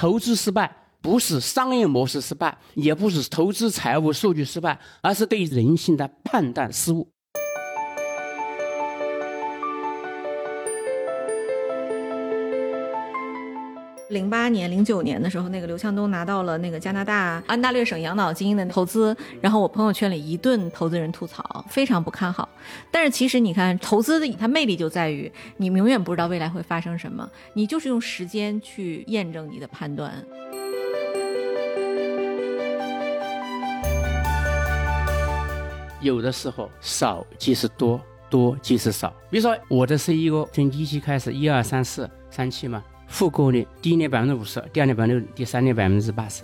投资失败不是商业模式失败，也不是投资财务数据失败，而是对人性的判断失误。零八年、零九年的时候，那个刘强东拿到了那个加拿大安大略省养老金的投资，然后我朋友圈里一顿投资人吐槽，非常不看好。但是其实你看，投资的它魅力就在于你永远不知道未来会发生什么，你就是用时间去验证你的判断。有的时候少即是多，多即是少。比如说我的 CEO 从一期开始，一二三四三期嘛。复购率第一年百分之五十，第二年百分之六，第三年百分之八十。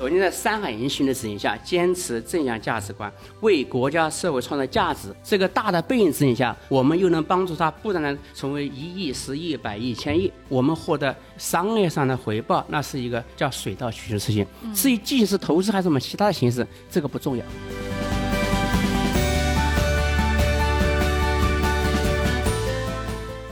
我们在三海英雄的指引下，坚持正向价值观，为国家社会创造价值。这个大的背景指引下，我们又能帮助他不断的成为一亿、十亿、百亿、千亿。我们获得商业上的回报，那是一个叫水到渠成的事情。至于具体是投资还是什么其他的形式，这个不重要。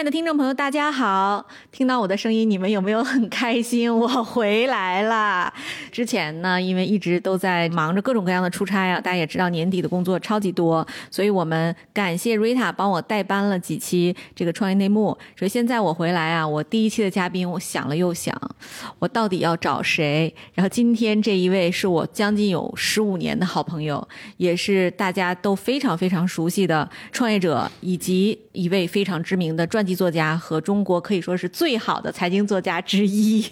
亲爱的听众朋友，大家好！听到我的声音，你们有没有很开心？我回来了。之前呢，因为一直都在忙着各种各样的出差啊，大家也知道年底的工作超级多，所以我们感谢 Rita 帮我代班了几期这个创业内幕。所以现在我回来啊，我第一期的嘉宾，我想了又想，我到底要找谁？然后今天这一位是我将近有十五年的好朋友，也是大家都非常非常熟悉的创业者，以及一位非常知名的。传记作家和中国可以说是最好的财经作家之一，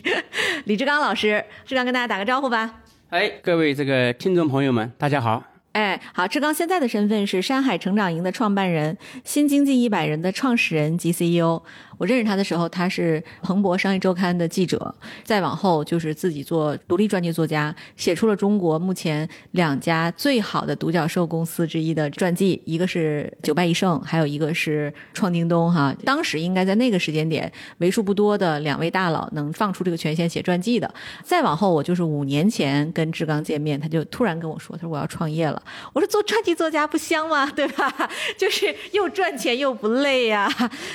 李志刚老师，志刚跟大家打个招呼吧。哎，各位这个听众朋友们，大家好。哎，好，志刚现在的身份是山海成长营的创办人，新经济一百人的创始人及 CEO。我认识他的时候，他是彭博商业周刊的记者，再往后就是自己做独立传记作家，写出了中国目前两家最好的独角兽公司之一的传记，一个是九败一胜，还有一个是创京东。哈，当时应该在那个时间点，为数不多的两位大佬能放出这个权限写传记的。再往后，我就是五年前跟志刚见面，他就突然跟我说，他说我要创业了。我说做传记作家不香吗？对吧？就是又赚钱又不累呀，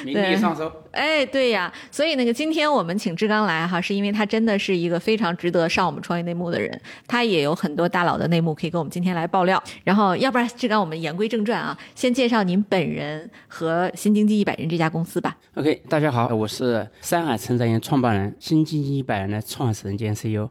名利双收。哎，对呀，所以那个今天我们请志刚来哈，是因为他真的是一个非常值得上我们创业内幕的人，他也有很多大佬的内幕可以跟我们今天来爆料。然后，要不然志刚，我们言归正传啊，先介绍您本人和新经济一百人这家公司吧。OK，大家好，我是山海成长营创办人、新经济一百人的创始人兼 CEO。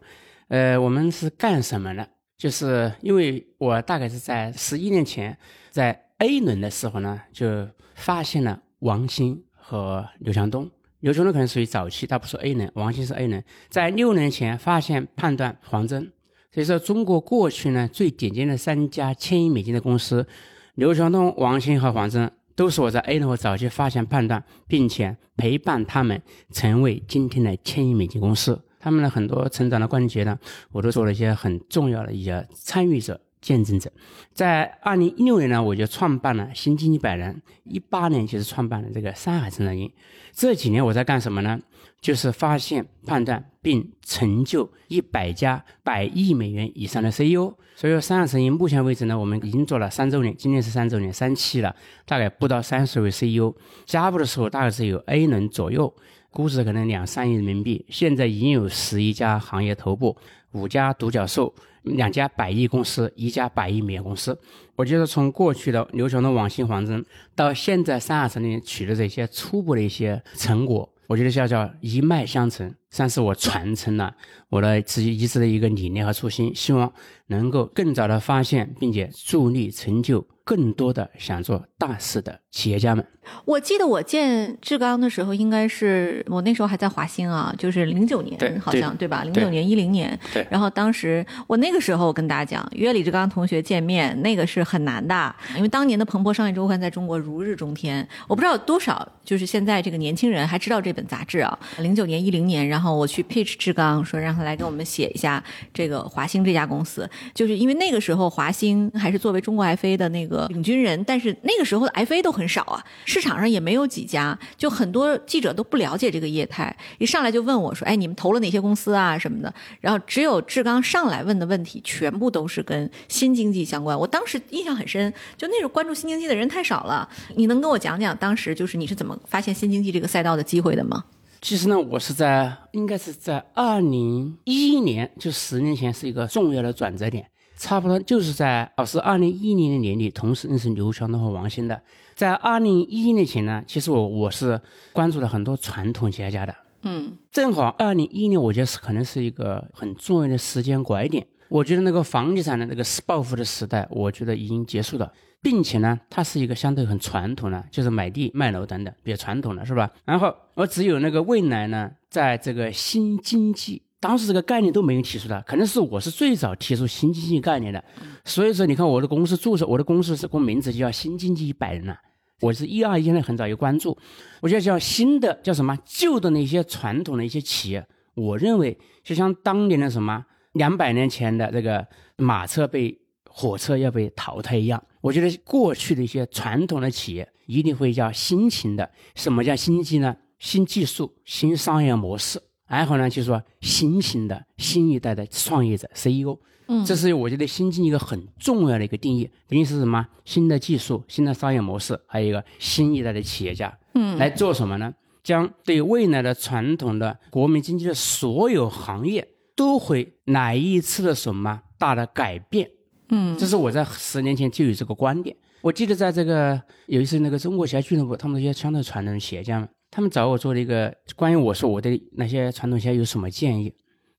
呃，我们是干什么的？就是因为我大概是在十一年前在 A 轮的时候呢，就发现了王兴。和刘强东，刘强东可能属于早期，他不是 A 轮，王兴是 A 轮，在六年前发现判断黄峥，所以说中国过去呢最顶尖的三家千亿美金的公司，刘强东、王兴和黄峥都是我在 A 轮早期发现判断，并且陪伴他们成为今天的千亿美金公司，他们的很多成长的关节呢，我都做了一些很重要的一些参与者。见证者，在二零一六年呢，我就创办了新经济百人。一八年就是创办了这个山海成长营。这几年我在干什么呢？就是发现、判断并成就一百家百亿美元以上的 CEO。所以说，山海成长营目前为止呢，我们已经做了三周年，今年是三周年，三期了，大概不到三十位 CEO。加入的时候大概是有 A 轮左右，估值可能两三亿人民币。现在已经有十一家行业头部，五家独角兽。两家百亿公司，一家百亿美元公司，我觉得从过去的刘强东、网信、黄峥，到现在三二城里取得这些初步的一些成果，我觉得叫叫一脉相承。算是我传承了我的自己一直的一个理念和初心，希望能够更早的发现，并且助力成就更多的想做大事的企业家们。我记得我见志刚的时候，应该是我那时候还在华兴啊，就是零九年，好像对吧？零对九年一零年，对然后当时我那个时候我跟大家讲，约李志刚同学见面，那个是很难的，因为当年的《彭博商业周刊》在中国如日中天，我不知道有多少就是现在这个年轻人还知道这本杂志啊。零九年一零年，然后然后我去 pitch 志刚，说让他来给我们写一下这个华兴这家公司，就是因为那个时候华兴还是作为中国 FA 的那个领军人，但是那个时候的 FA 都很少啊，市场上也没有几家，就很多记者都不了解这个业态，一上来就问我说：“哎，你们投了哪些公司啊什么的？”然后只有志刚上来问的问题，全部都是跟新经济相关。我当时印象很深，就那时候关注新经济的人太少了。你能跟我讲讲当时就是你是怎么发现新经济这个赛道的机会的吗？其实呢，我是在应该是在二零一一年，就十年前是一个重要的转折点，差不多就是在我是二零一一年的年底，同时认识刘强东和王兴的。在二零一一年前呢，其实我我是关注了很多传统企业家的，嗯正好二零一一年，我觉得是可能是一个很重要的时间拐点。我觉得那个房地产的那个暴富的时代，我觉得已经结束了，并且呢，它是一个相对很传统的，就是买地卖楼等等比较传统的，是吧？然后我只有那个未来呢，在这个新经济，当时这个概念都没有提出的，可能是我是最早提出新经济概念的。所以说，你看我的公司注册，我的公司是公名字就叫新经济一百人了。我是一二一年很早有关注，我觉得叫新的叫什么旧的那些传统的一些企业，我认为就像当年的什么两百年前的这个马车被火车要被淘汰一样，我觉得过去的一些传统的企业一定会叫新型的。什么叫新经济呢？新技术、新商业模式，然后呢，就是说新型的新一代的创业者 CEO。嗯这是我觉得新经济一个很重要的一个定义，等于是什么？新的技术、新的商业模式，还有一个新一代的企业家，嗯来做什么呢？将对未来的传统的国民经济的所有行业都会来一次的什么大的改变。嗯这是我在十年前就有这个观点。我记得在这个有一次那个中国企业俱乐部，他们那些传统传统的企业家们，他们找我做了一个关于我说我对那些传统企业有什么建议。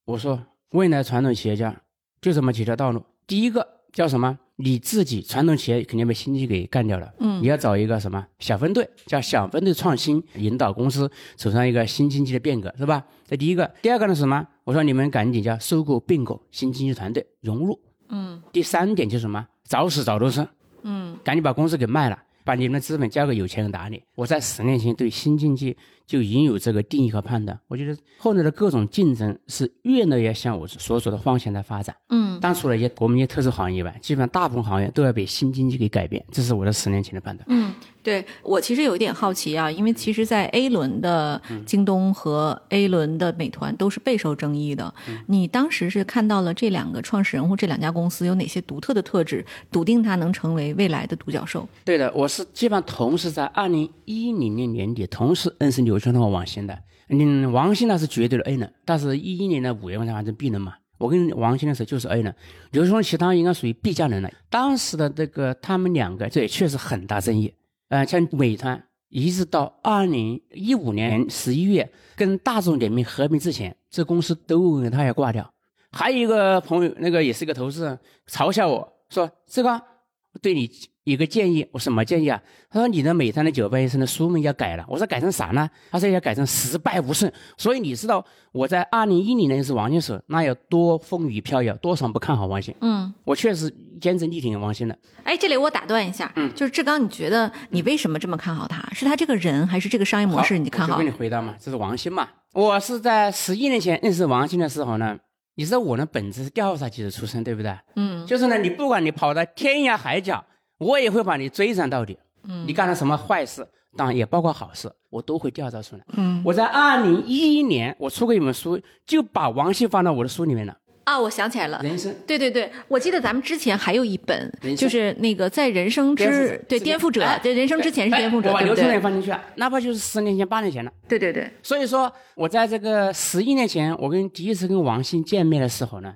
我说未来传统企业家就这么几条道路。第一个叫什么？你自己传统企业肯定被新经济给干掉了，嗯你要找一个什么小分队，叫小分队创新，引导公司走上一个新经济的变革，是吧？这第一个。第二个呢是什么？我说你们赶紧叫收购并购新经济团队融入。嗯第三点就是什么？早死早脱身，嗯赶紧把公司给卖了，把你们的资本交给有钱人打理。我在十年前对新经济就已经有这个定义和判断。我觉得后来的各种竞争是越来越向我所走的方向在发展。嗯但除了一些国民一些特殊行业以外，基本上大部分行业都要被新经济给改变。这是我的十年前的判断。嗯，对我其实有一点好奇啊，因为其实，在 A 轮的京东和 A 轮的美团都是备受争议的。你当时是看到了这两个创始人或这两家公司有哪些独特的特质，笃定它能成为未来的独角兽？对的，我是基本上同时在二零一零年年底同时认识刘强东和王兴的。嗯，王兴那是绝对的 A 人，但是一一年的五月份才换成 B 人嘛。我跟王兴的时候就是 A 人，刘强东其他应该属于 B 加人了。当时的这个他们两个，这也确实很大争议。呃，像美团一直到二零一五年十一月跟大众点评合并之前，这公司都认为它要挂掉。还有一个朋友，那个也是一个投资人，嘲笑我说：“这个对你有个建议，我什么建议啊？他说你的美团的九败一生的书名要改了。我说改成啥呢？他说要改成十败无胜。所以你知道我在二零一零年是王兴时，那有多风雨飘摇，多少不看好王兴。嗯，我确实坚持力挺王兴的。哎，这里我打断一下，嗯，就是志刚，你觉得你为什么这么看好他？是他这个人，还是这个商业模式你看好我就跟？你回答嘛，这是王兴嘛。我是在十一年前认识王兴的时候呢，你知道我的本质是调查记者出身，对不对？嗯就是呢，你不管你跑到天涯海角，我也会把你追上到底。嗯你干了什么坏事，当然也包括好事，我都会调查出来。嗯我在二零一一年，我出过一本书，就把王兴放到我的书里面了，啊，我想起来了，人生。对对对，我记得咱们之前还有一本就是那个在人生之对颠覆者哎，对人生之前是颠覆者，哎我把？刘春也放进去了，哪怕就是十年前、八年前了。对对对，所以说，我在这个十一年前，我跟第一次跟王兴见面的时候呢，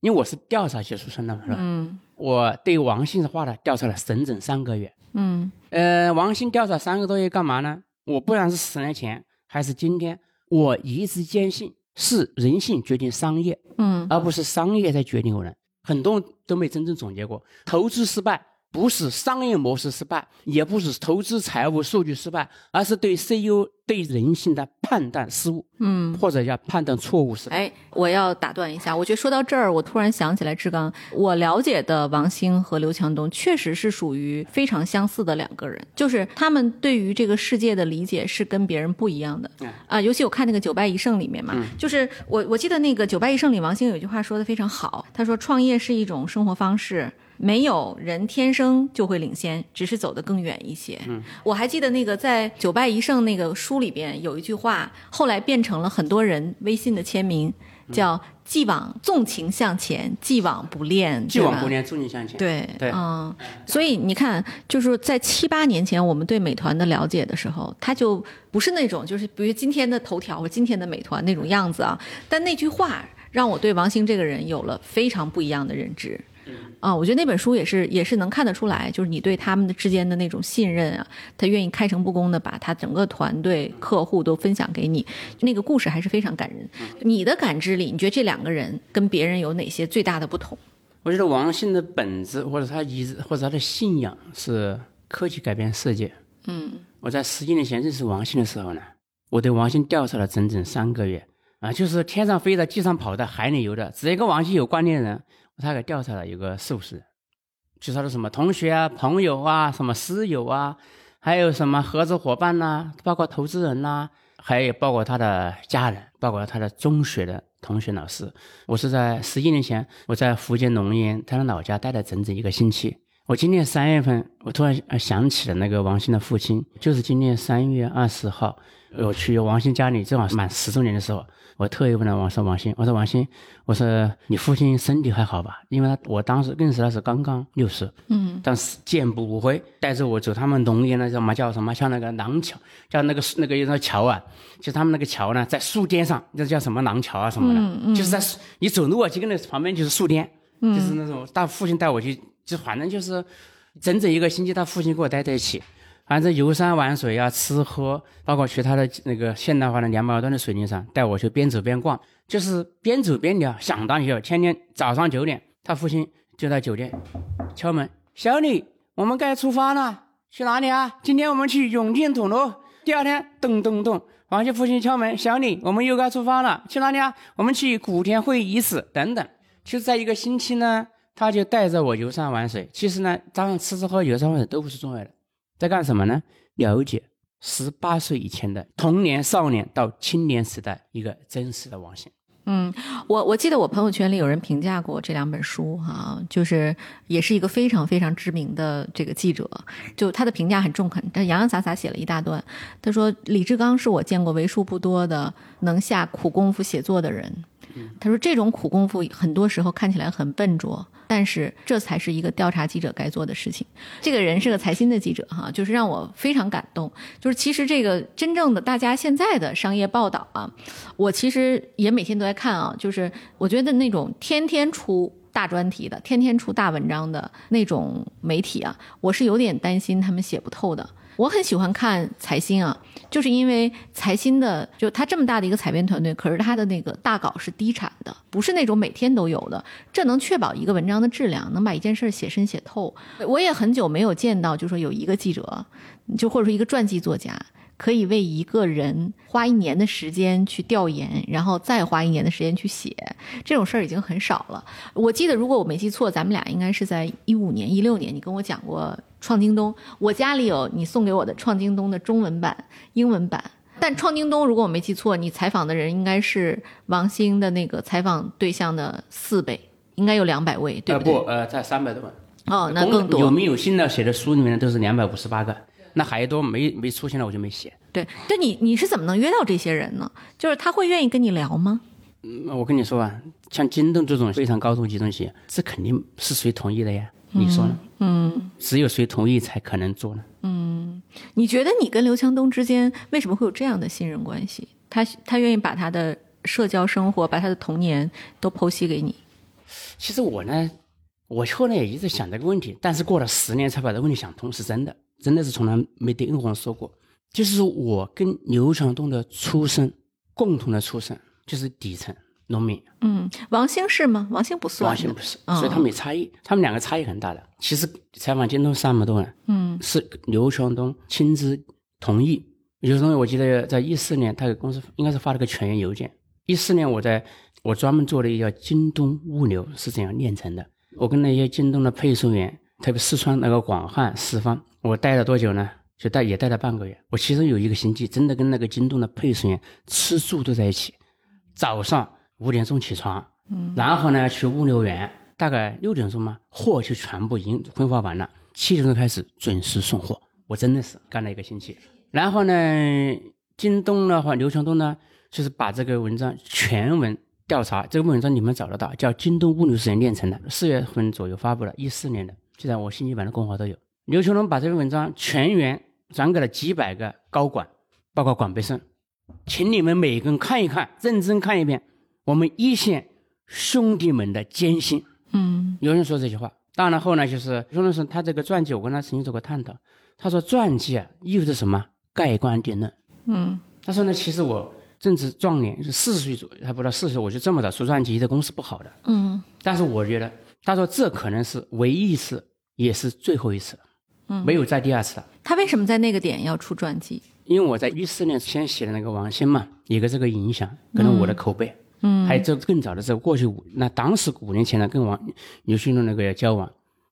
因为我是调查学出身的嘛，是吧？嗯我对王兴的话呢调查了整整三个月。嗯呃，王兴调查三个多月干嘛呢？我不管是十年前还是今天，我一直坚信是人性决定商业，嗯而不是商业在决定人。很多人都没真正总结过，投资失败不是商业模式失败，也不是投资财务数据失败，而是对 CEO 对人性的判断失误，嗯。或者叫判断错误失败。哎，我要打断一下，我觉得说到这儿，我突然想起来，志刚，我了解的王兴和刘强东确实是属于非常相似的两个人，就是他们对于这个世界的理解是跟别人不一样的嗯啊、尤其我看那个《九败一胜》里面嘛，就是我我记得那个《九败一胜》里，王兴有一句话说的非常好，他说创业是一种生活方式。没有人天生就会领先，只是走得更远一些。嗯，我还记得那个在《九败一胜》那个书里边有一句话，后来变成了很多人微信的签名，叫“既往纵情向前，既往不恋”，对吧既往不恋，纵情向前。对对嗯，所以你看，就是在七八年前我们对美团的了解的时候，它就不是那种就是比如今天的头条或今天的美团那种样子啊。但那句话让我对王兴这个人有了非常不一样的认知。啊，我觉得那本书也是也是能看得出来，就是你对他们的之间的那种信任啊，他愿意开诚布公的把他整个团队、客户都分享给你，那个故事还是非常感人。你的感知里，你觉得这两个人跟别人有哪些最大的不同？我觉得王兴的本质或者他一直或者他的信仰是科技改变世界。嗯我在十几年前认识王兴的时候呢，我对王兴调查了整整三个月啊，就是天上飞的、地上跑的、海里游的，只要跟王兴有关联的人，他给调查了有个四五十人，就他的什么同学啊、朋友啊、什么室友啊，还有什么合作伙伴呐、包括投资人呐、还有包括他的家人，包括他的中学的同学老师。我是在十一年前，我在福建龙岩他的老家待了整整一个星期。我今年三月份，我突然想起了那个王鑫的父亲，就是今年三月二十号，我去王鑫家里，正好满十周年的时候，我特意问了王说王鑫，我说王鑫，我说你父亲身体还好吧？因为他我当时认识他是刚刚六十，嗯但是健步如飞，带着我走他们龙岩那叫什么叫什么，像那个廊桥，叫那个那个一个桥啊，就他们那个桥呢，在树巅上，那叫什么廊桥啊什么的，就是在你走路啊，就跟那旁边就是树巅，就是那种大父亲带我去，就反正就是整整一个星期，他父亲跟我待在一起。反正游山玩水啊，吃喝，包括去他的那个现代化的两百吨的水泥厂，带我去边走边逛，就是边走边聊，相当有。天天早上九点，他父亲就在酒店敲门，小李，我们该出发了，去哪里啊？今天我们去永定土楼。第二天，咚咚咚，王兴父亲敲门，小李，我们又该出发了，去哪里啊？我们去古田会议室等等。其实，在一个星期呢，他就带着我游山玩水。其实呢，当然吃吃喝喝游山玩水都不是重要的，在干什么呢？了解十八岁以前的童年、少年到青年时代一个真实的王兴。嗯，我我记得我朋友圈里有人评价过这两本书哈、就是也是一个非常非常知名的这个记者，就他的评价很中肯，但洋洋洒洒写了一大段。他说李志刚是我见过为数不多的能下苦功夫写作的人。他说这种苦功夫很多时候看起来很笨拙，但是这才是一个调查记者该做的事情。这个人是个财新的记者哈，就是让我非常感动。就是其实这个真正的大家现在的商业报道啊，我其实也每天都在看啊，就是我觉得那种天天出大专题的、天天出大文章的那种媒体啊，我是有点担心他们写不透的。我很喜欢看财新啊，就是因为财新的就他这么大的一个采编团队，可是他的那个大稿是低产的，不是那种每天都有的，这能确保一个文章的质量，能把一件事写深写透。我也很久没有见到，就说有一个记者，就或者说一个传记作家。可以为一个人花一年的时间去调研，然后再花一年的时间去写，这种事儿已经很少了。我记得，如果我没记错，咱们俩应该是在一五年、一六年，你跟我讲过《创京东》，我家里有你送给我的《创京东》的中文版、英文版。但《创京东》，如果我没记错，你采访的人应该是王兴的那个采访对象的四倍，应该有两百位，对不对？呃不，呃，在三百多万。哦，那更多。有没有新的写的书里面都是两百五十八个，那还多没没出现了我就没写。对，对你你是怎么能约到这些人呢？就是他会愿意跟你聊吗？嗯我跟你说啊，像京东这种非常高度集中企业，这肯定是谁同意的呀？你说呢？嗯，只有谁同意才可能做呢？嗯你觉得你跟刘强东之间为什么会有这样的信任关系？他他愿意把他的社交生活、把他的童年都剖析给你。其实我呢，我后来也一直想这个问题，但是过了十年才把这个问题想通，是真的，真的是从来没对任何人说过。就是我跟刘强东的出身，共同的出身，就是底层农民。嗯，王兴是吗？王兴不算，王兴不是，所以他们有差异，他们两个差异很大的。其实采访京东三百多人，嗯是刘强东亲自同意。刘强东，我记得在一四年，他给公司应该是发了个全员邮件。一四年，我在我专门做了一个京东物流是怎样炼成的。我跟那些京东的配送员，特别四川那个广汉四方，我待了多久呢？就待也待了半个月。我其中有一个星期，真的跟那个京东的配送员吃住都在一起。早上五点钟起床，嗯然后呢去物流园，大概六点钟嘛，货就全部已经分发完了，七点钟开始准时送货。我真的是干了一个星期。然后呢，京东的话，刘强东呢，就是把这个文章全文调查，这个文章你们找得到，叫《京东物流实验炼成的》，四月份左右发布了，一四年的，就在我信息版的公号都有。刘强东把这篇文章全员转给了几百个高管，包括管培生，请你们每个人看一看，认真看一遍，我们一线兄弟们的艰辛。嗯有人说这句话，当然后呢，就是刘强东他这个传记，我跟他曾经做过探讨，他说传记啊意味着什么？盖棺定论。嗯他说呢，其实我正值壮年，是四十岁左右，还不到四十，我就这么早出传记，这公司不好的。嗯但是我觉得，他说这可能是唯一一次，也是最后一次，嗯没有再第二次了。他为什么在那个点要出传记？因为我在一四年先写的那个王兴嘛，有个这个影响，可能我的口碑，嗯还有这更早的时候，过去五那当时五年前呢，跟王刘迅的那个交往，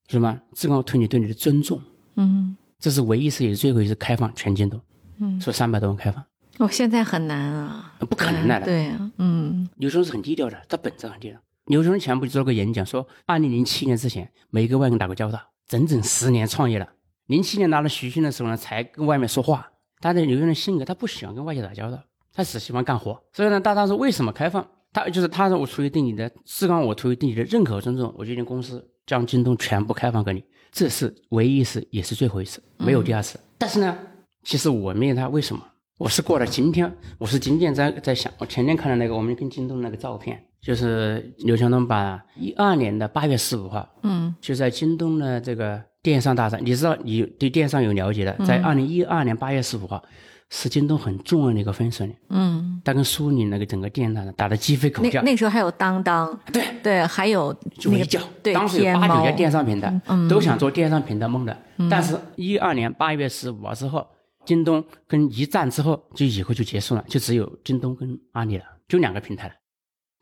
是吗？至高对你对你的尊重，嗯，这是唯一一次也是最后一次开放全京东，嗯，说三百多人开放，我、现在很难啊，不可能的了。对啊，嗯刘兄是很低调的，他本质很低调。刘兄前不做了个演讲，说二零零七年之前没跟外人打过交道，整整十年创业了。零七年拿了徐训的时候呢，才跟外面说话。他的刘兄的性格，他不喜欢跟外界打交道，他只喜欢干活。所以呢，大当时为什么开放？他就是他说我出于对你的至刚，我出于对你的认可和尊重，我决定公司将京东全部开放给你，这是唯一一次，也是最后一次，没有第二次。但是呢，其实我没有他，为什么？我是过了今天，我是今天在在想，我前天看的那个我们跟京东那个照片，就是刘强东把一二年的八月十五号，嗯。就在京东的这个电商大战，你知道你对电商有了解的，在二零一二年八月十五号是京东很重要的一个分水岭，嗯，他跟苏宁那个整个电商打得鸡飞狗跳，那时候还有当当，对，对，还有那个就围剿。对当时有八九家，电商平台、都想做电商平台梦的，但是一二年八月十五号之后，京东跟一战之后，就以后就结束了，就只有京东跟阿里了，就两个平台了。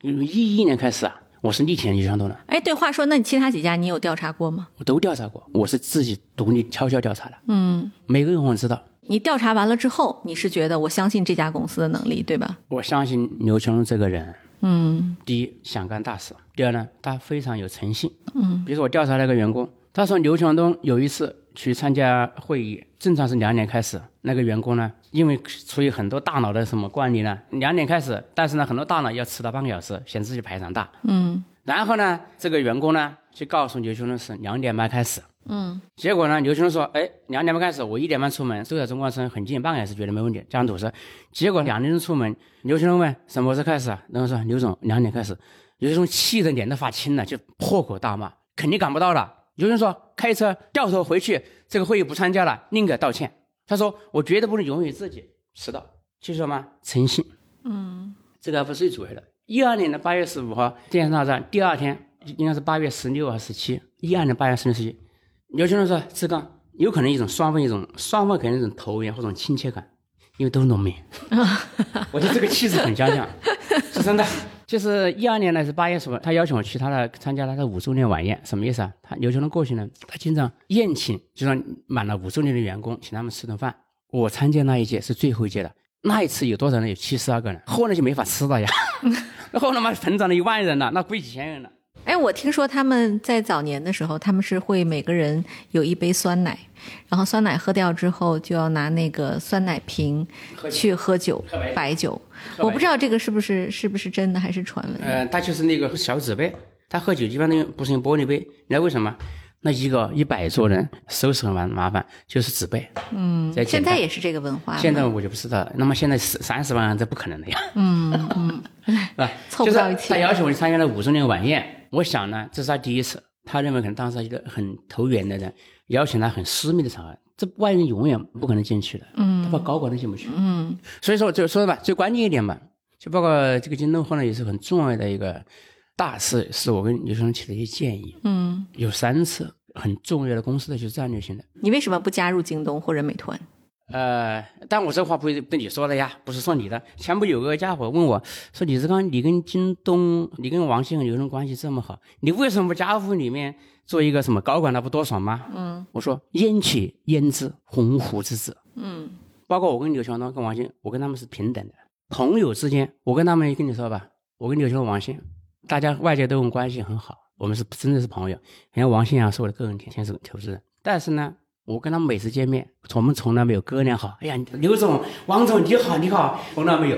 一一年开始啊，我是力挺刘强东的，哎，对，话说，那你其他几家你有调查过吗？我都调查过，我是自己独立悄悄调查的，嗯，每个人我知道。你调查完了之后，你是觉得我相信这家公司的能力，对吧？我相信刘强东这个人，嗯第一想干大事，第二呢，他非常有诚信。嗯比如说我调查那个员工，他说刘强东有一次去参加会议，正常是两点开始，那个员工呢，因为出于很多大脑的什么惯例呢，两点开始，但是呢，很多大脑要迟到半个小时，显示自己排场大。嗯然后呢，这个员工呢就告诉刘强东是两点半开始，嗯结果呢，刘强东说，哎，两点半开始，我一点半出门，住在中关村很近，半个小时绝对没问题，加上堵车。结果两点钟出门，刘强东问什么时候开始啊？然后说刘总两点开始。刘强东气得脸都发青了，就破口大骂，肯定赶不到了。刘强东说开车掉头回去，这个会议不参加了，宁可道歉。他说我绝对不能容许自己迟到，就是什么诚信，嗯这个还不是最主要的。一二年的八月十五号电商大战，第二天应该是八月十六还是十七？一二年八月十六、十七，刘先生说志刚有可能一种双方一种双方可能一种投缘或者亲切感，因为都是农民。我觉得这个气质很相像，是真的。就是一二年呢是八月十五，他邀请我去他的参加他的五周年晚宴，什么意思啊？他刘强东过去呢，他经常宴请，就让满了五周年的员工，请他们吃顿饭。我参加那一届是最后一届的，那一次有多少人？有七十二个人，后来就没法吃了呀。后来嘛膨胀了一万人了，那贵几千人了。哎，我听说他们在早年的时候，他们是会每个人有一杯酸奶，然后酸奶喝掉之后，就要拿那个酸奶瓶去喝酒喝白酒白酒。我不知道这个是不是是不是真的还是传闻。呃，他就是那个小纸杯，他喝酒一般都用不是用玻璃杯，你知道为什么？那一个一百桌人收拾很麻麻烦，就是纸杯。嗯，现在也是这个文化吗。现在我就不知道了。那么现在十三十万人，这不可能的呀。嗯嗯，是吧？凑不到一起就是他邀请我去参加了五周年晚宴，我想呢，这是他第一次，他认为可能当时一个很投缘的人，邀请他很私密的场合，这外人永远不可能进去的。嗯他把高管都进不去。嗯所以说，就说吧，最关键一点吧，就包括这个京东后来也是很重要的一个大事，是我跟刘先生提的一些建议，嗯，有三次很重要的公司的就是战略性的。你为什么不加入京东或者美团？呃，但我这话不是对你说的呀，不是说你的。前不有个家伙问我说：“李志刚，你跟京东，你跟王兴有什么关系这么好？你为什么不加入里面做一个什么高管？那不多爽吗？”嗯我说：“焉且焉知鸿鹄之志？嗯包括我跟刘强东、跟王兴，我跟他们是平等的朋友之间。我跟他们跟你说吧，我跟刘强东、王兴，大家外界都问关系很好，我们是真的是朋友。像王兴啊，是我的个人天使投资人，但是呢。我跟他们每次见面，我们从来没有哥俩好。哎呀，刘总、王总你好，你好，从来没有。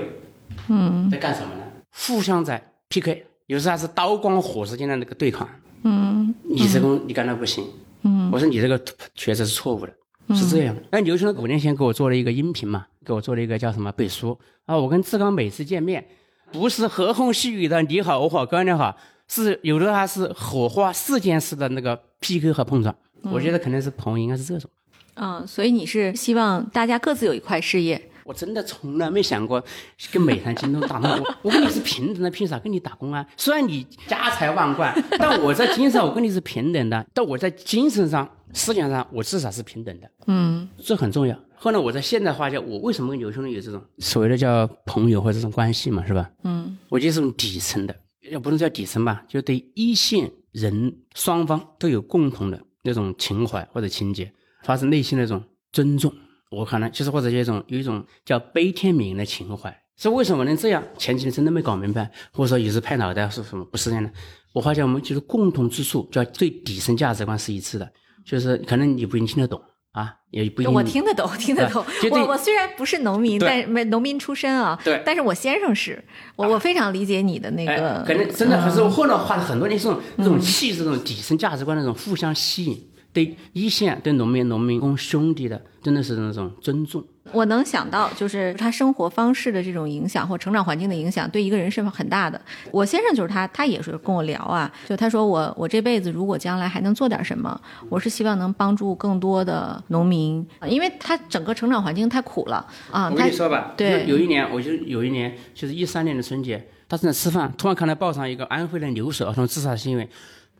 嗯在干什么呢？互相在 PK，有时候还是刀光火石间的那个对抗。嗯你这个你干的不行，嗯我说你这个确实是错误的，是这样的。那刘兄五年前给我做了一个音频嘛，给我做了一个叫什么背书啊？我跟志刚每次见面，不是和风细雨的你好我好哥俩好，是有的还是火花四件事的那个 PK 和碰撞。我觉得可能是朋友应该是这种。嗯，所以你是希望大家各自有一块事业。我真的从来没想过跟美团、京东打工。我我跟你是平等的，凭啥跟你打工啊？虽然你家财万贯，但我在精神上我跟你是平等的。但我在精神上、思想上，我至少是平等的，嗯这很重要。后来我在现代化下，我为什么跟刘兄弟有这种所谓的叫朋友或者这种关系嘛，是吧？嗯我觉得是种底层的，也不能叫底层吧，就对一线人双方都有共同的那种情怀或者情节，发自内心的那种尊重。我可能就是或者有一种有一种叫悲天悯人的情怀。是为什么能这样？前几年真的没搞明白，或者说有时拍脑袋是什么？不是这样的。我发现我们就是共同之处，叫最底层价值观是一致的，就是可能你不一定听得懂啊，也不一定我听得懂，听得懂。我我虽然不是农民，但没农民出身啊，对但是我先生是，我我非常理解你的那个哎，，可能真的，可是嗯我后来花了很多年，这种这种气质、这种底层价值观那种互相吸引，对一线、对农民、农民工兄弟的，真的是那种尊重。我能想到，就是他生活方式的这种影响或成长环境的影响，对一个人是很大的。我先生就是他，他也是跟我聊啊，就他说我我这辈子如果将来还能做点什么，我是希望能帮助更多的农民，因为他整个成长环境太苦了啊。我跟你说吧，对有有一年，我就有一年，就是一三年的春节，他正在吃饭，突然看到报上一个安徽的留守儿童自杀新闻，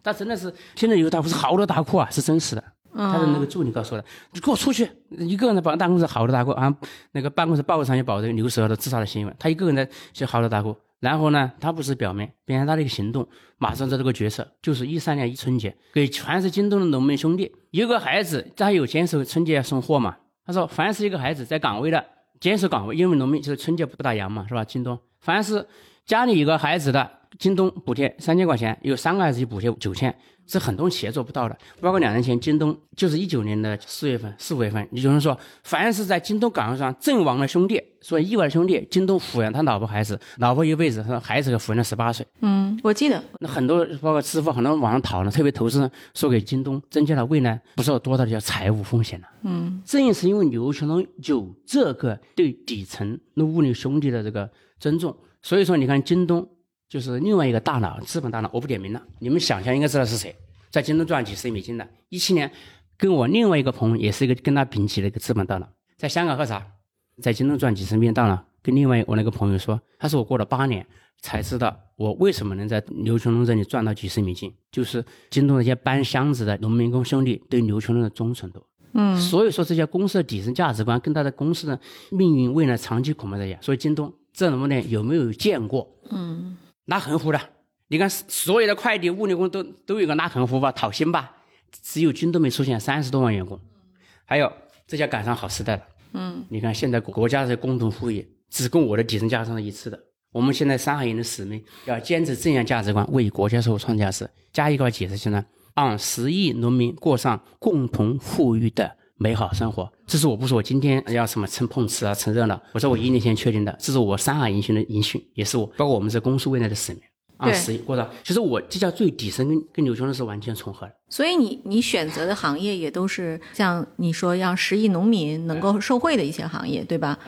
他真的是现在有大哭是好多大哭啊，是真实的。他的那个助理告诉我的，你给我出去！一个人在办办公室好多大哭啊，那个办公室报纸上也报这个留守儿童自杀的新闻，他一个人在写好多大哭。然后呢，他不是表面，变成他的一个行动，马上做这个决策，就是一三年一春节，给全是京东的农民兄弟，有个孩子他有坚守春节送货嘛，他说凡是一个孩子在岗位的坚守岗位，因为农民就是春节不打烊嘛，是吧？京东凡是家里有个孩子的，京东补贴三千块钱，有三个孩子就补贴九千，是很多企业做不到的。包括两年前，京东就是一九年的四月份、四五月份，有人说，凡是在京东岗位上阵亡的兄弟，所以意外的兄弟，京东抚养他老婆孩子，老婆一辈子，他孩子给抚养了十八岁。嗯，我记得那很多包括支付，很多人网上讨论，特别投资人说给京东增加了未来不知道多大的叫财务风险了。嗯正是因为刘强东有这个对底层那物流兄弟的这个尊重，所以说你看京东就是另外一个大佬，资本大佬，我不点名了，你们想象应该知道是谁，在京东赚几十亿美金的。一七年跟我另外一个朋友也是一个跟他平起的一个资本大佬，在香港喝茶，在京东赚几十亿大佬，跟另外我那个朋友说，他说我过了八年才知道我为什么能在刘强东这里赚到几十亿美金，就是京东那些搬箱子的农民工兄弟对刘强东的忠诚度。嗯所以说这些公司的底层价值观跟他的公司的命运未来长期恐怕在样。所以京东这种呢有没有见过嗯拉横幅的？你看所有的快递物流工都都有个拉横幅吧，讨薪吧，只有京东没出现三十多万员工。还有这叫赶上好时代了。嗯你看现在国国家是共同富裕只供我的底层价值观是一次的。我们现在上海人的使命要坚持正向价值观，为国家社会创价值。加一个解释性呢，让十亿农民过上共同富裕的美好生活。这是我不是我今天要什么蹭碰瓷啊、蹭热闹，我说我一年前确定的，这是我上海营训的营训，也是我包括我们这公司未来的使命。让对十亿过上，其实我这叫最底层，跟跟刘强东是完全重合的。所以你你选择的行业也都是像你说让十亿农民能够受惠的一些行业，对吧？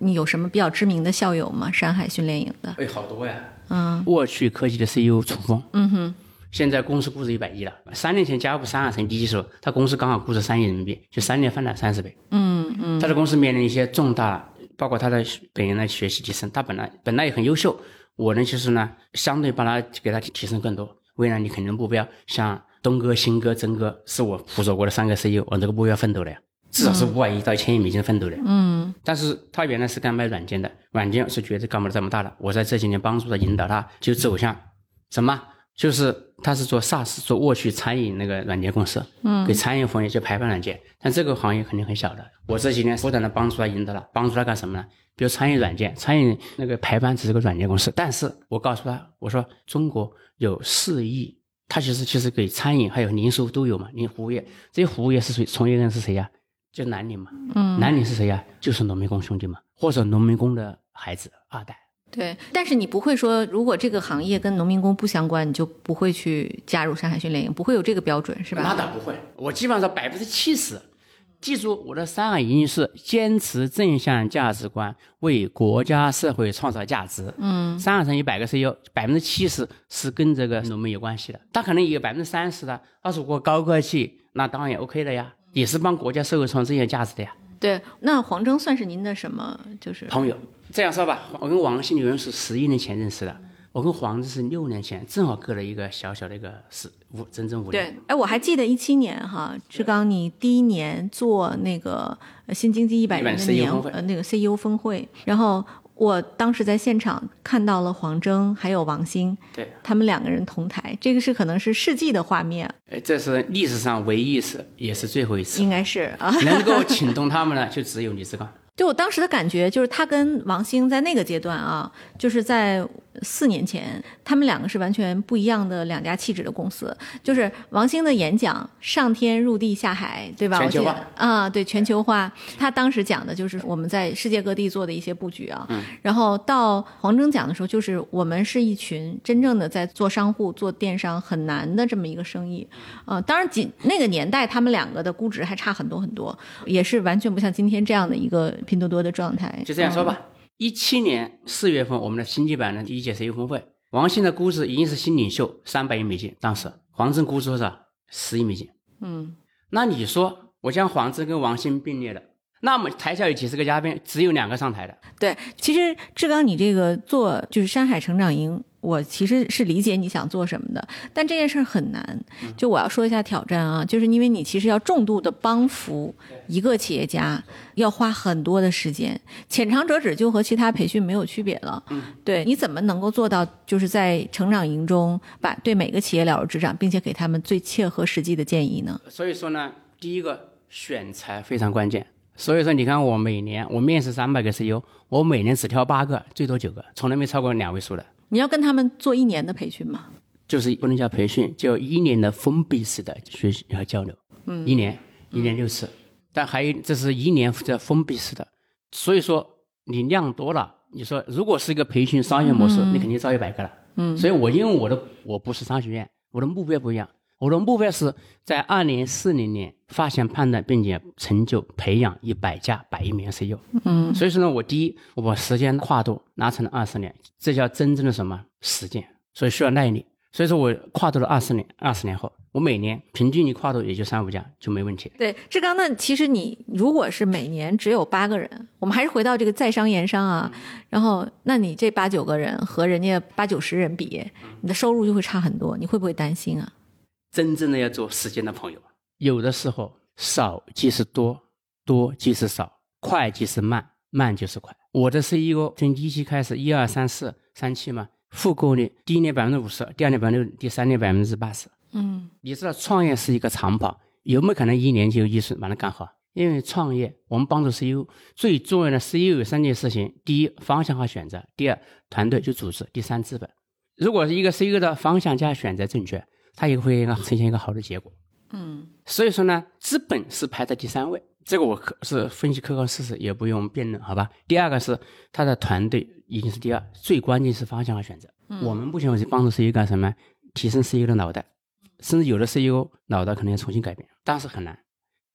你有什么比较知名的校友吗？山海训练营的，哎，好多呀！嗯沃趣科技的 CEO 楚峰，嗯哼，现在公司估值一百亿了。三年前加入三海城第一时候，他公司刚好估值三亿人民币，就三年翻了三十倍。嗯嗯他的公司面临一些重大包括他的本人的学习提升，他本来本来也很优秀，我呢其实呢相对把他给他提升更多。为了你肯定目标，像东哥、新哥、曾哥是我辅佐过的三个 CEO，往这个目标奋斗的呀，至少是五百亿到一千亿美金奋斗的。嗯但是他原来是干卖软件的，软件是绝对干不了这么大的。我在这几年帮助他引导他，就走向什么？就是他是做 SaaS，做沃趣餐饮那个软件公司，嗯给餐饮行业就排班软件，但这个行业肯定很小的。我这几年不断的帮助他赢得了，帮助他干什么呢？比如餐饮软件，餐饮那个排班只是个软件公司，但是我告诉他，我说中国有四亿，他其实其实给餐饮还有零售都有嘛，零服务业，这些服务业是谁？从业人是谁呀？就蓝领嘛，嗯，蓝领是谁呀？就是农民工兄弟嘛，或者农民工的孩子二代。对。但是你不会说，如果这个行业跟农民工不相关，你就不会去加入山海训练营，不会有这个标准，是吧？那倒不会，我基本上百分之七十。记住，我的三个原因是坚持正向价值观，为国家社会创造价值。嗯三个乘一百个 CEO，百分之七十是跟这个农民有关系的，他可能也有百分之三十的，他如果高科技，那当然也 OK 的呀，也是帮国家社会创造正向价值的呀。对。那黄峥算是您的什么？就是朋友，这样说吧，我跟王鑫有人是十一年前认识的，我跟黄子是六年前，正好隔了一个小小的一个十五整整五年。对，哎，我还记得一七年哈，志刚，你第一年做那个呃新经济一百人的年会呃那个 CEO 峰会，然后我当时在现场看到了黄征还有王兴，对，他们两个人同台，这个是可能是世纪的画面，呃，这是历史上唯一一次，也是最后一次应。该是啊。能够请动他们呢，就只有李志刚。就我当时的感觉，就是他跟王兴在那个阶段啊，就是在四年前，他们两个是完全不一样的两家气质的公司。就是王兴的演讲上天入地下海，对吧？全球化我记得啊，对全球化。他当时讲的就是我们在世界各地做的一些布局啊。嗯然后到黄峥讲的时候，就是我们是一群真正的在做商户、做电商很难的这么一个生意。呃，当然仅那个年代他们两个的估值还差很多很多，也是完全不像今天这样的一个拼多多的状态。就这样说吧。一七年四月份，我们的新基版的第一届石油峰会，王兴的估值已经是新领袖三百亿美金，当时黄峥估值多少？十亿美金。嗯，那你说我将黄峥跟王兴并列了，那么台下有几十个嘉宾，只有两个上台的，对，其实志刚，你这个做就是山海成长营，我其实是理解你想做什么的，但这件事儿很难。就我要说一下挑战啊，就是因为你其实要重度的帮扶一个企业家，要花很多的时间，浅尝辄止就和其他培训没有区别了。对，你怎么能够做到就是在成长营中把对每个企业了如指掌，并且给他们最切合实际的建议呢？所以说呢，第一个选材非常关键。所以说，你看我每年我面试三百个 CEO，我每年只挑八个，最多九个，从来没超过两位数的。你要跟他们做一年的培训吗？就是不能叫培训，叫一年的封闭式的学习和交流，嗯，一年一年六次，但还有这是一年叫封闭式的，所以说你量多了，你说如果是一个培训商业模式，你肯定招一百个了，嗯，所以我因为我的我不是商学院，我的目标不一样，我的目标是在二零四零年发现、判断并且成就、培养一百家百亿美元 CEO，嗯，所以说呢，我第一我把时间跨度拉成了二十年，这叫真正的什么实践，所以需要耐力。所以说我跨度了二十年，二十年后，我每年平均你跨度也就三五家就没问题。对，志刚，那其实你如果是每年只有八个人，我们还是回到这个在商言商啊，然后那你这八九个人和人家八九十人比，你的收入就会差很多，你会不会担心啊？真正的要做时间的朋友，有的时候少即是多，多即是少，快即是慢，慢就是快。我的 CEO 从一期开始，一二三四三期嘛，复购率第一年百分之五十，第二年百分之第三年百分之八十。嗯你知道创业是一个长跑，有没有可能一年就一次把它干好？因为创业，我们帮助 CEO 最重要的 CEO 有三件事情：第一，方向和选择；第二，团队就组织；第三，资本。如果是一个 CEO 的方向加选择正确，他也会一个呈现一个好的结果。嗯所以说呢，资本是排在第三位，这个我可是分析客观事实，也不用辩论，好吧？第二个是他的团队已经是第二，最关键是方向和选择。我们目前为止帮助 CEO 干什么？提升 CEO 的脑袋，甚至有的 CEO 脑袋可能要重新改变，但是很难。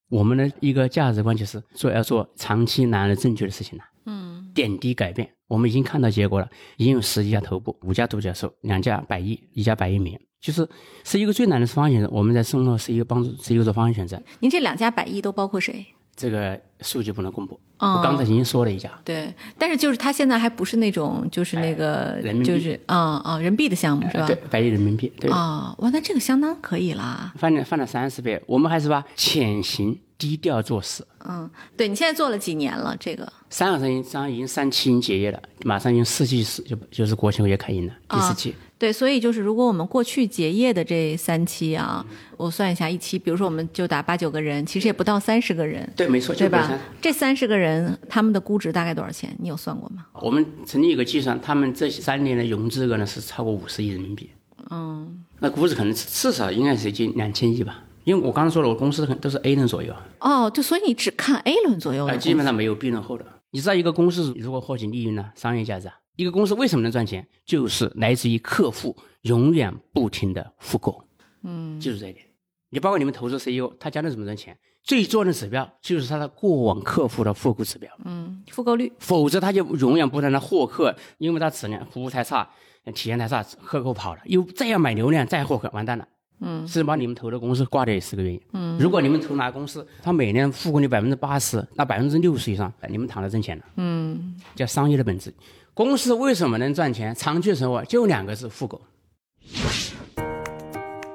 我们的一个价值观就是做要做长期难而正确的事情呢，嗯点滴改变。我们已经看到结果了，已经有十几家头部，五家独角兽，两家百亿，一家百亿美元。就是是一个最难的方向选择，我们在生活是一个帮助是一个做方向选择。您这两家百亿都包括谁？这个数据不能公布。哦我刚才已经说了一下，对，但是就是他现在还不是那种就是那个哎人民币就是啊啊、人民币的项目是吧对？，百亿人民币，对，哦，哇，那这个相当可以啦。翻了翻了三十倍。我们还是吧，潜行低调做事。嗯，对你现在做了几年了？这个三二生商已经三期已经结业了，马上已经四季是就就是国庆节开营了，第四期。对，所以就是如果我们过去结业的这三期啊，我算一下，一期，比如说我们就打八九个人，其实也不到三十个人，对，没错，对吧 这三十个人他们的估值大概多少钱？你有算过吗？我们曾经有个计算，他们这三年的融资额呢是超过五十亿人民币。嗯，那估值可能至少应该是近两千亿吧，因为我刚刚说了，我公司可能都是 A 轮左右，哦，就所以你只看 A 轮左右的呃，基本上没有 B 轮后的。你知道一个公司如果获取利润呢，商业价值啊，一个公司为什么能赚钱，就是来自于客户永远不停的复购。嗯，记住这一点。你包括你们投资 CEO，他将来怎么赚钱，最重要的指标就是他的过往客户的复购指标。嗯，复购率，否则他就永远不断的获客，因为他质量服务太差，体验太差，客户跑了，又再要买流量再获客，完蛋了。嗯，是把你们投的公司挂掉也是个原因。嗯，如果你们投哪个公司，他每年复购率百分之八十，那百分之六十以上，你们躺着挣钱了。嗯，叫商业的本质。公司为什么能赚钱、长期生活，就两个字：复购。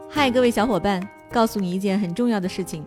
嗨，各位小伙伴，告诉你一件很重要的事情：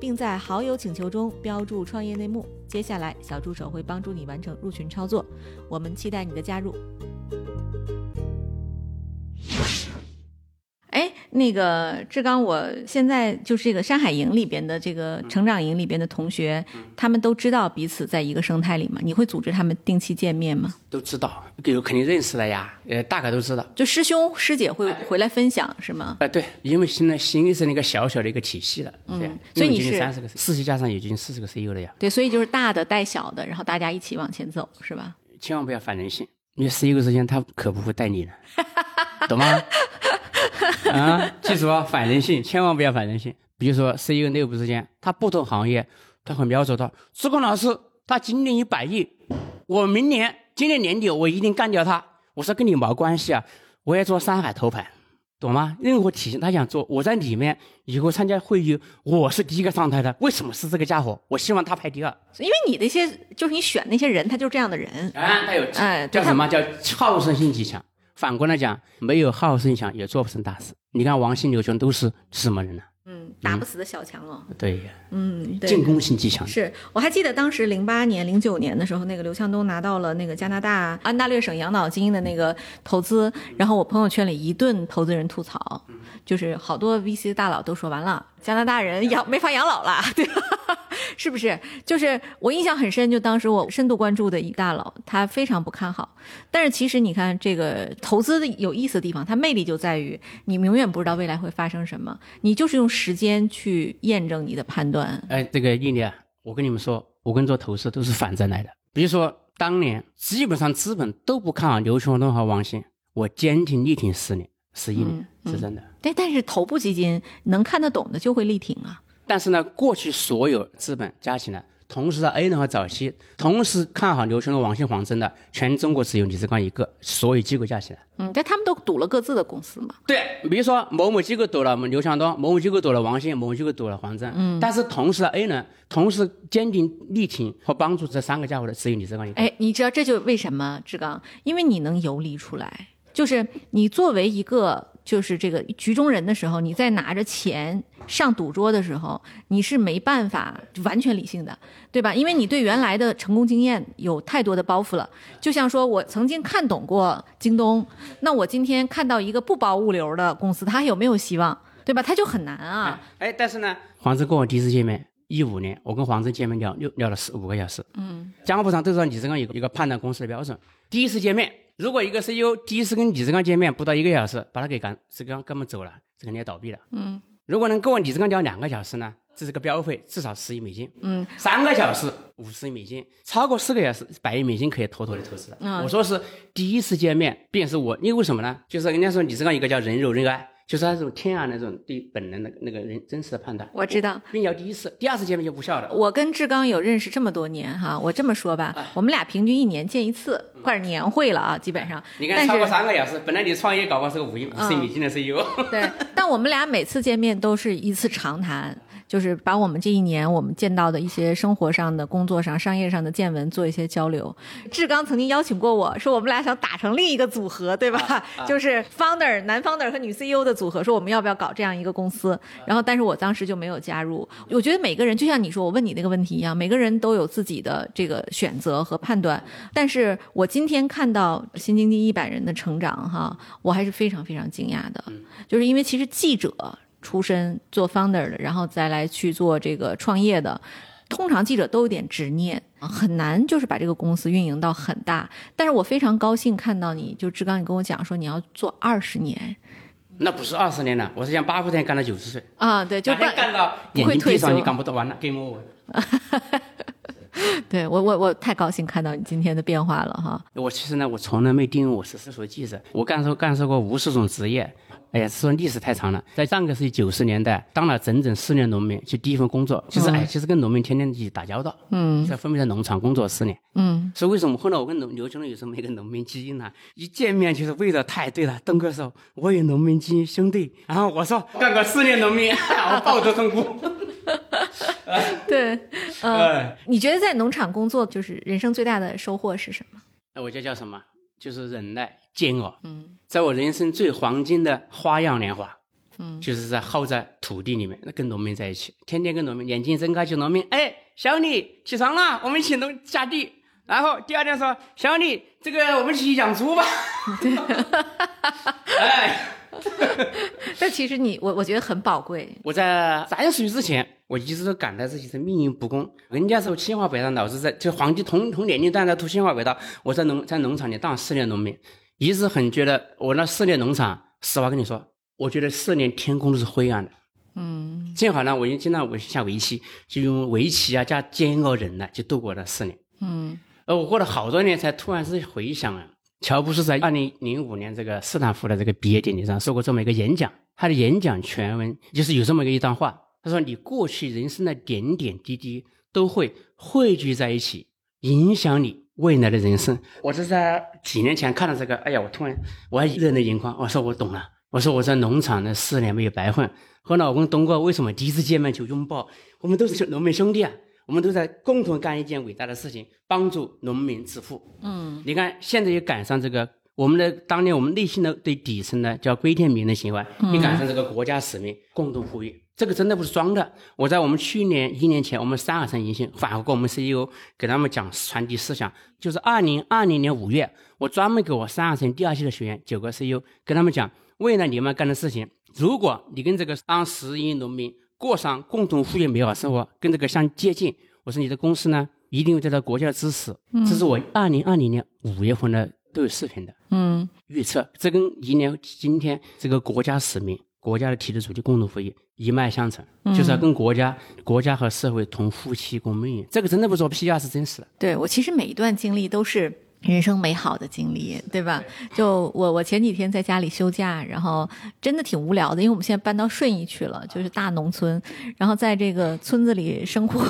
并在好友请求中标注“创业内幕”。接下来，小助手会帮助你完成入群操作。我们期待你的加入。那个志刚，我现在就是这个山海营里边的这个成长营里边的同学，他们都知道彼此在一个生态里吗？你会组织他们定期见面吗？都知道，有肯定认识的呀，呃，大概都知道。就师兄师姐会回来分享是吗？哎、对，因为现在形成了一个小小的一个体系了，对，嗯所以你是三十个，四期加上已经四十个 CEO 了呀，对，所以就是大的带小的，然后大家一起往前走，是吧？千万不要反人性，因为 CEO 之间他可不会带你的，懂吗？啊，记住啊，反人性，千万不要反人性。比如说 CEO 内部之间，他不同行业，他会瞄准到志光老师，他今年一百亿，我明年今年年底我一定干掉他。我说跟你毛关系啊，我也做山海头牌，懂吗？任何体系他想做，我在里面以后参加会议，我是第一个上台的。为什么是这个家伙？我希望他排第二。因为你那些就是你选那些人，他就是这样的人。啊，他有哎叫什么叫好胜心极强。反过来讲，没有好胜心强也做不成大事。你看王兴、刘琼都是什么人呢？嗯，打不死的小强哦。对呀，嗯，对。进攻性极强。是我还记得当时零八年、零九年的时候，那个刘强东拿到了那个加拿大安大略省养老金的那个投资，然后我朋友圈里一顿投资人吐槽，就是好多 VC 大佬都说完了，加拿大人养没法养老了，对吧？是不是？就是我印象很深，就当时我深度关注的一大佬，他非常不看好。但是其实你看，这个投资的有意思的地方，它魅力就在于你永远不知道未来会发生什么，你就是用时间去验证你的判断。哎，这个毅力啊，我跟你们说，我跟做投资都是反着来的。比如说，当年基本上资本都不看好刘强东和王兴，我坚挺力挺十年、十一年，是真的。对，但是头部基金能看得懂的就会力挺啊。但是呢，过去所有资本加起来，同时在 A 轮和早期同时看好刘强东、王兴、黄峥的，全中国只有李志刚一个，所有机构加起来。嗯，但他们都赌了各自的公司嘛。对，比如说某某机构赌了刘强东，某某机构赌了王兴，某某机构赌了黄峥。嗯，但是同时 A 轮同时坚定力挺和帮助这三个家伙的只有李志刚一个。哎，你知道这就为什么志刚？因为你能游离出来，就是你作为一个就是这个局中人的时候，你在拿着钱上赌桌的时候，你是没办法完全理性的，对吧？因为你对原来的成功经验有太多的包袱了。就像说我曾经看懂过京东，那我今天看到一个不包物流的公司，它还有没有希望？对吧？它就很难啊。哎，但是呢，黄峥跟我第一次见面，一五年，我跟黄峥见面聊六聊了十五个小时。嗯，江湖上都知道你这个有一个判断公司的标准，第一次见面，如果一个 CEO 第一次跟李志刚见面不到一个小时，把他给赶，志刚根本走了，这肯定要倒闭了。嗯，如果能跟我李志刚聊两个小时呢，这是个标费，至少十亿美金。嗯，三个小时五十亿美金，超过四个小时百亿美金可以妥妥的投资了。嗯我说是第一次见面便是我，因为为什么呢？就是人家说李志刚一个叫人肉人爱，就是那种天然那种对本人的那个人真实的判断，我知道。并且要第一次，第二次见面就无效了。我跟志刚有认识这么多年哈，我这么说吧，我们俩平均一年见一次，快是年会了啊，基本上。你看超过三个小时，本来你创业搞不好是个五亿五十亿美金的 CEO。对，但我们俩每次见面都是一次长谈，就是把我们这一年我们见到的一些生活上的、工作上、商业上的见闻做一些交流。志刚曾经邀请过我说，我们俩想打成另一个组合，对吧？就是 founder 男 founder 和女 CEO 的组合，说我们要不要搞这样一个公司？然后，但是我当时就没有加入。我觉得每个人就像你说，我问你那个问题一样，每个人都有自己的这个选择和判断。但是我今天看到新经济一百人的成长，哈，我还是非常非常惊讶的，就是因为其实记者出身做 founder 的，然后再来去做这个创业的。通常记者都有点执念，很难就是把这个公司运营到很大。但是我非常高兴看到你，就志刚，你跟我讲说你要做二十年那不是二十年了，我是讲八十年干到九十岁，啊，对，就干到不会退眼睛闭上，休你干不到完了，game over。对我我我太高兴看到你今天的变化了哈。我其实呢，我从来没定义我是世俗记者，我干受干受过无数种职业。哎呀，说历史太长了，在上个世纪九十年代当了整整四年农民，就第一份工作，其实、哎，其实跟农民天天一起打交道，嗯在分别在农场工作四年。嗯所以为什么后来我跟农刘兄弟有这么一个农民基因呢？一见面就是味道太对了。东哥说我有农民基因兄弟，然后我说干过四年农民，我抱头痛哭。对，呃，哎，你觉得在农场工作就是人生最大的收获是什么？那我这叫什么？就是忍耐、煎熬。嗯在我人生最黄金的花样年华，嗯就是在耗在土地里面，那跟农民在一起，天天跟农民，眼睛一睁开就农民，哎，小李起床了，我们一起农下地。然后第二天说，小李，这个我们一起养猪吧。对哎，但其实你我我觉得很宝贵。我在三十岁之前，我一直都感到自己是命运不公。人家说清华北大老师在就黄金同同年龄段在读清华北大，我在农在农场里当了四年农民，一直很觉得我那四年农场，实话跟你说，我觉得四年天空都是灰暗的。嗯正好呢，我就经常我下围棋，就用围棋啊加煎熬忍耐，就度过了四年。嗯而我过了好多年，才突然是回想啊，乔布斯在二零零五年这个斯坦福的这个毕业典礼上说过这么一个演讲，他的演讲全文就是有这么一个一段话，他说：“你过去人生的点点滴滴都会汇聚在一起，影响你未来的人生。”我是在几年前看到这个，哎呀，我突然我还热泪盈眶，我说我懂了，我说我在农场的四年没有白混。后来我跟东哥为什么第一次见面就拥抱？我们都是农民兄弟啊，我们都在共同干一件伟大的事情，帮助农民致富。嗯你看，现在也赶上这个我们的当年我们内心的对底层的叫归天民的情怀，你赶上这个国家使命，共同富裕。这个真的不是装的。我在我们去年一年前，我们三二三银杏反复跟我们 CEO 给他们讲传递思想，就是二零二零年五月，我专门给我三二三第二期的学员九个 CEO 跟他们讲，为了你们干的事情，如果你跟这个当十亿农民过上共同富裕美好生活，跟这个相接近，我说你的公司呢，一定会得到国家的支持。这是我二零二零年五月份的都有视频的嗯预测，这跟一年今天这个国家使命、国家的体制主题共同富裕一脉相承，就是要跟国家、国家和社会同呼吸共命运。这个真的不是我 PR 是真实的。对我其实每一段经历都是人生美好的经历，对吧？就我我前几天在家里休假，然后真的挺无聊的，因为我们现在搬到顺义去了，就是大农村，然后在这个村子里生活，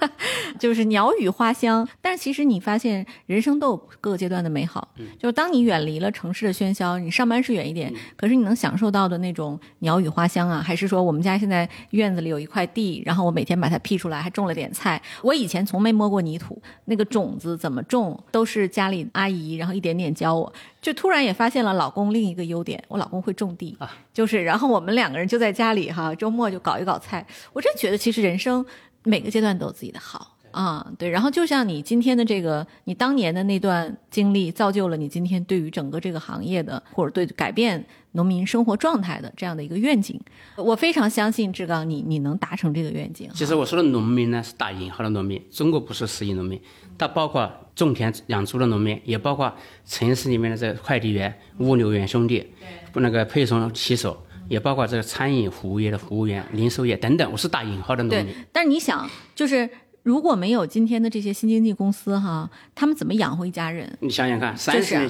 就是鸟语花香。但是其实你发现人生都有各个阶段的美好，就是当你远离了城市的喧嚣，你上班是远一点，可是你能享受到的那种鸟语花香啊，还是说我们家现在院子里有一块地，然后我每天把它辟出来，还种了点菜。我以前从没摸过泥土，那个种子怎么种都是家里阿姨，然后一点点教我。就突然也发现了老公另一个优点，我老公会种地，啊就是然后我们两个人就在家里哈，周末就搞一搞菜。我真觉得其实人生每个阶段都有自己的好。啊，对，然后就像你今天的这个，你当年的那段经历，造就了你今天对于整个这个行业的，或者对改变农民生活状态的这样的一个愿景。我非常相信志刚，你你能达成这个愿景。其实我说的农民呢，是打引号的农民。中国不是十亿农民，它包括种田养猪的农民，也包括城市里面的这个快递员、物流员兄弟，不那个配送骑手，也包括这个餐饮服务业的服务员、零售业等等，我是打引号的农对民。，但是你想，就是如果没有今天的这些新经济公司哈，他们怎么养活一家人？你想想看，三就是啊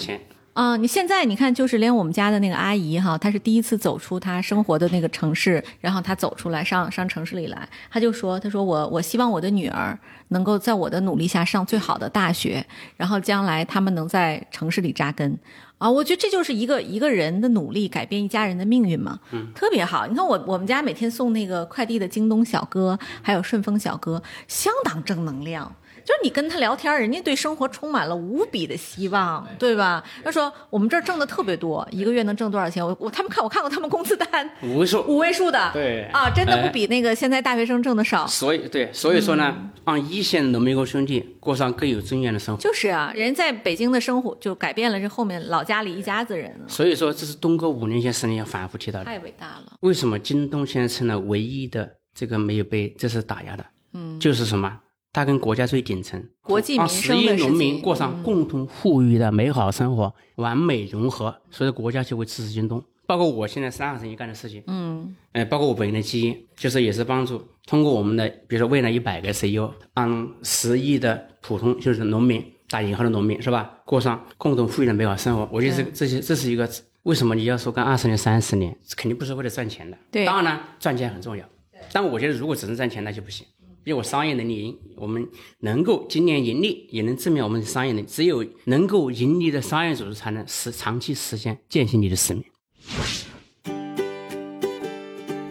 啊、你现在你看，就是连我们家的那个阿姨哈，她是第一次走出她生活的那个城市，然后她走出来上上城市里来，她就说，她说我我希望我的女儿能够在我的努力下上最好的大学，然后将来他们能在城市里扎根。啊，我觉得这就是一个一个人的努力改变一家人的命运嘛，嗯，特别好。你看我我们家每天送那个快递的京东小哥，还有顺丰小哥，相当正能量。就是你跟他聊天，人家对生活充满了无比的希望，对吧？他说我们这儿挣的特别多，一个月能挣多少钱？我我他们看我看过他们工资单，五位数。五位数的，对啊，真的不哎比那个现在大学生挣的少。所以对，所以说呢，嗯让一线农民工兄弟过上更有尊严的生活。就是啊，人在北京的生活就改变了这后面老家里一家子人了，所以说，这是东哥五年前、十年前反复提到的。太伟大了。为什么京东现在成了唯一的这个没有被这次打压的？嗯，就是什么？它跟国家最顶层，国计让民生的事十亿农民过上共同富裕的美好生活，完美融合，所以国家就会支持京东。包括我现在三二生意干的事情，嗯，呃，包括我本人的基因，就是也是帮助通过我们的，比如说未来一百个 CEO，让十亿的普通就是农民打引号的农民是吧，过上共同富裕的美好生活。我觉得这这些这是一个为什么你要说干二十年、三十年，肯定不是为了赚钱的。对。当然呢，赚钱很重要，但我觉得如果只能赚钱那就不行。因为我商业能力赢，我们能够今年盈利，也能证明我们的商业能力。只有能够盈利的商业组织，才能实长期实现践行你的使命。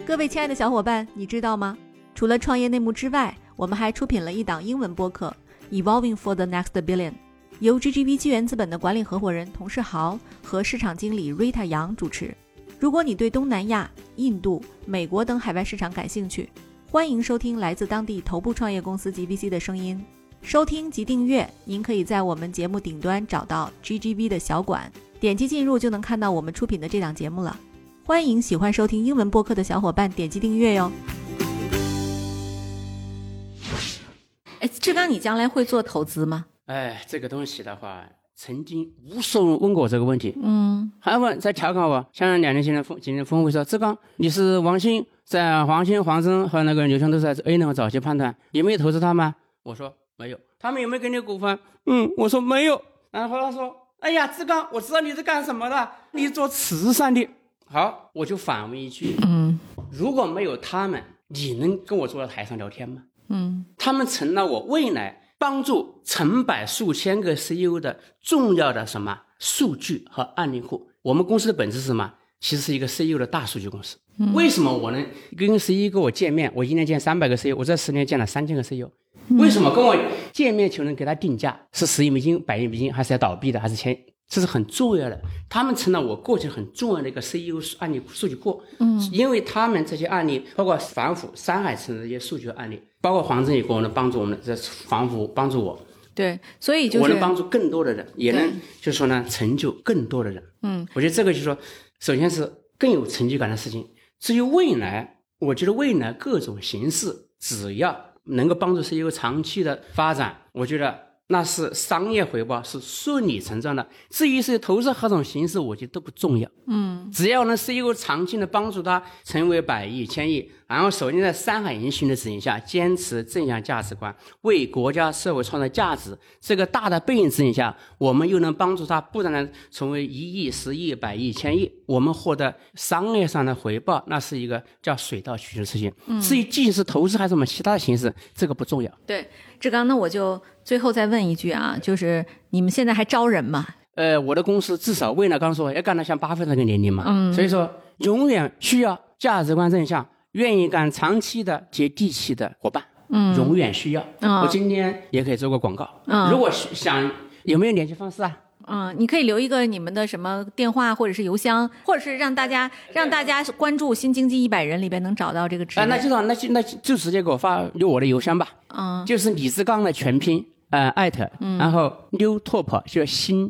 各位亲爱的小伙伴，你知道吗？除了创业内幕之外，我们还出品了一档英文播客《Evolving for the Next Billion》，由 GGV 纪元资本的管理合伙人童世豪和市场经理 Rita 杨主持。如果你对东南亚、印度、美国等海外市场感兴趣，欢迎收听来自当地头部创业公司 GVC 的声音。收听及订阅，您可以在我们节目顶端找到 GGB 的小馆，点击进入就能看到我们出品的这档节目了。欢迎喜欢收听英文播客的小伙伴点击订阅哟。哎，志刚，你将来会做投资吗？哎，这个东西的话，曾经无数人问过我这个问题，嗯，还问在调侃我。像两年前的峰，今年峰会说，志刚，你是王兴，在黄兴、黄峥和那个刘强都是在 A 轮早期判断，你没有投资他吗？我说没有。他们有没有给你股份？嗯，我说没有。然后他说，哎呀，志刚，我知道你是干什么的，你做慈善的。好，我就反问一句，嗯如果没有他们，你能跟我坐在台上聊天吗？嗯他们成了我未来帮助成百数千个 CEO 的重要的什么数据和案例库。我们公司的本质是什么？其实是一个 CEO 的大数据公司。为什么我能跟 CEO 跟我见面？我一年见三百个 CEO，我这十年见了三千个 CEO。为什么跟我见面就能给他定价？是十亿美金、百亿美金，还是要倒闭的，还是千？这是很重要的。他们成了我过去很重要的一个 CEO 案例数据库。嗯，因为他们这些案例，包括反腐、山海城的这些数据案例，包括黄正也给我能帮助我们这反腐，帮助我，对，所以就是我能帮助更多的人，也能就是说呢，成就更多的人。嗯，我觉得这个就是说，首先是更有成就感的事情。至于未来，我觉得未来各种形式，只要能够帮助 CEO 长期的发展，我觉得那是商业回报是顺理成章的。至于是投资何种形式，我觉得都不重要。嗯，只要能 CEO 长期的帮助他成为百亿、千亿，然后首先在山海银行的指引下，坚持正向价值观，为国家社会创造价值，这个大的背景指引下，我们又能帮助他不断的成为一亿、十亿、百亿、千亿，我们获得商业上的回报，那是一个叫水到渠成的事情。至于既是投资还是什么其他的形式，这个不重要。对志刚，那我就最后再问一句啊，就是你们现在还招人吗？呃，我的公司至少为了刚说要干到像巴菲特那个年龄嘛，嗯，所以说永远需要价值观正向、愿意干长期的、接地气的伙伴，嗯，永远需要。嗯。我今天也可以做个广告，嗯。如果是想有没有联系方式啊？嗯，你可以留一个你们的什么电话或者是邮箱，或者是让大家让大家关注新经济一百人里边能找到这个职啊，位。那就让那就那就直接给我发有我的邮箱吧，嗯。就是李志刚的全拼呃艾特，然后 new top 就是新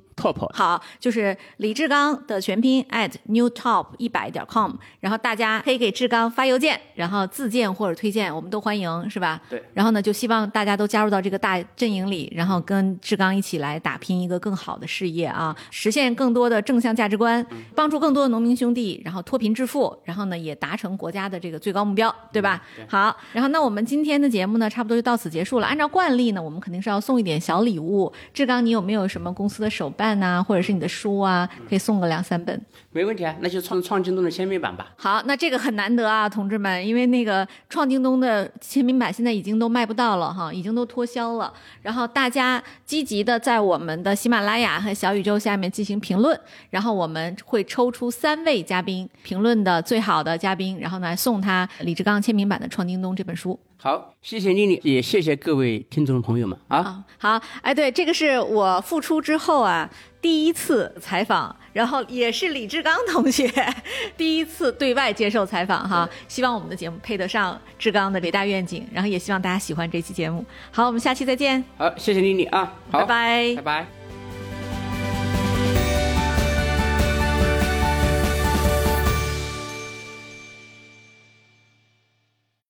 好，就是李志刚的全拼 at newtop 一百点 com，然后大家可以给志刚发邮件，然后自荐或者推荐，我们都欢迎，是吧？对。然后呢，就希望大家都加入到这个大阵营里，然后跟志刚一起来打拼一个更好的事业啊，实现更多的正向价值观，帮助更多的农民兄弟，然后脱贫致富，然后呢也达成国家的这个最高目标，对吧？好，然后那我们今天的节目呢，差不多就到此结束了。按照惯例呢，我们肯定是要送一点小礼物。志刚，你有没有什么公司的手办呐、或者是你的书啊，可以送个两三本？没问题啊，那就创创京东的签名版吧。好，那这个很难得啊，同志们，因为那个创京东的签名版现在已经都卖不到了哈，已经都脱销了。然后大家积极的在我们的喜马拉雅和小宇宙下面进行评论，然后我们会抽出三位嘉宾评论的最好的嘉宾，然后呢送他李志刚签名版的《创京东》这本书。好，谢谢丽丽，也谢谢各位听众朋友们啊。啊，好，哎，对，这个是我复出之后啊第一次采访，然后也是李志刚同学 第一次对外接受采访哈。希望我们的节目配得上志刚的伟大愿景，然后也希望大家喜欢这期节目。好，我们下期再见，好，谢谢丽丽啊，好，拜拜拜拜。